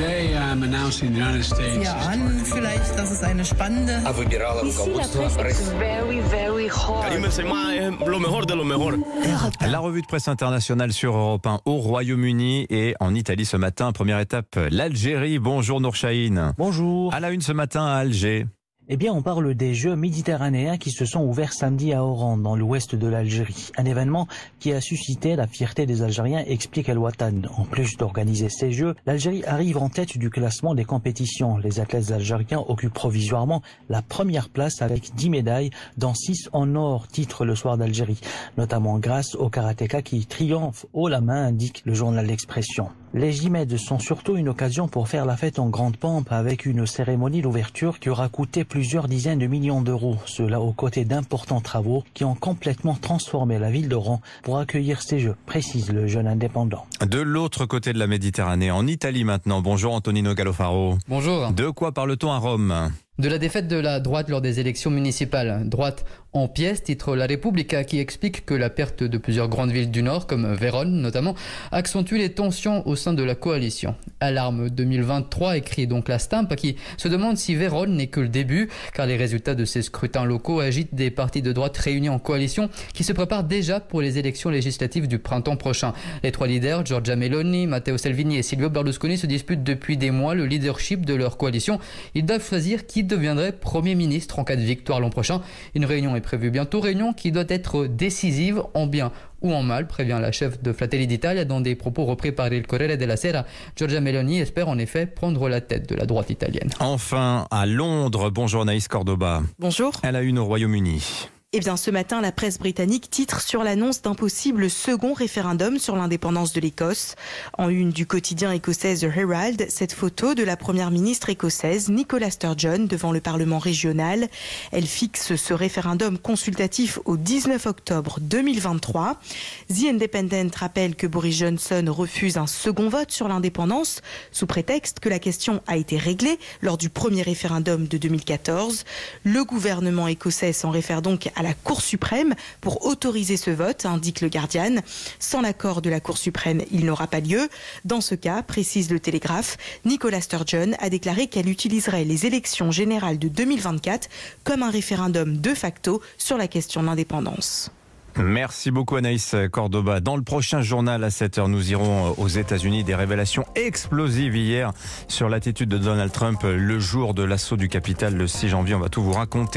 Today I'm announcing the United States. Ja, an vielleicht, dass es eine spannende very, very hot. La revue de presse internationale sur Europe 1 au Royaume-Uni et en Italie ce matin. Première étape, l'Algérie. Bonjour Nour Chahine. Bonjour. À la une ce matin à Alger. Eh bien, on parle des Jeux méditerranéens qui se sont ouverts samedi à Oran, dans l'ouest de l'Algérie. Un événement qui a suscité la fierté des Algériens, explique El Watan. En plus d'organiser ces Jeux, l'Algérie arrive en tête du classement des compétitions. Les athlètes algériens occupent provisoirement la première place avec 10 médailles, dont 6 en or, titre le soir d'Algérie. Notamment grâce au karatéka qui triomphe haut la main, indique le journal L'Expression. Les Gimèdes sont surtout une occasion pour faire la fête en grande pompe avec une cérémonie d'ouverture qui aura coûté plusieurs dizaines de millions d'euros. Cela aux côtés d'importants travaux qui ont complètement transformé la ville d'Oran pour accueillir ces Jeux, précise le jeune indépendant. De l'autre côté de la Méditerranée, en Italie maintenant. Bonjour Antonino Galofaro. Bonjour. De quoi parle-t-on à Rome? De la défaite de la droite lors des élections municipales. Droite en pièces, titre La Repubblica, qui explique que la perte de plusieurs grandes villes du Nord, comme Vérone notamment, accentue les tensions au sein de la coalition. Alarme 2023, écrit donc la Stampa, qui se demande si Vérone n'est que le début, car les résultats de ces scrutins locaux agitent des partis de droite réunis en coalition qui se préparent déjà pour les élections législatives du printemps prochain. Les trois leaders, Giorgia Meloni, Matteo Salvini et Silvio Berlusconi, se disputent depuis des mois le leadership de leur coalition. Ils doivent choisir qui deviendrait Premier ministre en cas de victoire l'an prochain. Une réunion est prévue bientôt, réunion qui doit être décisive en bien ou en mal, prévient la chef de Fratelli d'Italia dans des propos repris par il Corriere della Sera. Giorgia Meloni espère en effet prendre la tête de la droite italienne. Enfin, à Londres, bonjour Naïs Cordoba. Bonjour. Elle a une au Royaume-Uni. Eh bien, ce matin, la presse britannique titre sur l'annonce d'un possible second référendum sur l'indépendance de l'Écosse. En une du quotidien écossais The Herald, cette photo de la première ministre écossaise Nicola Sturgeon devant le Parlement régional. Elle fixe ce référendum consultatif au 19 octobre 2023. The Independent rappelle que Boris Johnson refuse un second vote sur l'indépendance sous prétexte que la question a été réglée lors du premier référendum de 2014. Le gouvernement écossais s'en réfère donc à la Cour suprême pour autoriser ce vote, indique le Guardian. Sans l'accord de la Cour suprême, il n'aura pas lieu. Dans ce cas, précise le Télégraphe, Nicola Sturgeon a déclaré qu'elle utiliserait les élections générales de 2024 comme un référendum de facto sur la question de l'indépendance. Merci beaucoup Anaïs Cordoba. Dans le prochain journal à 7h, nous irons aux États-Unis. Des révélations explosives hier sur l'attitude de Donald Trump le jour de l'assaut du Capitole le 6 janvier. On va tout vous raconter.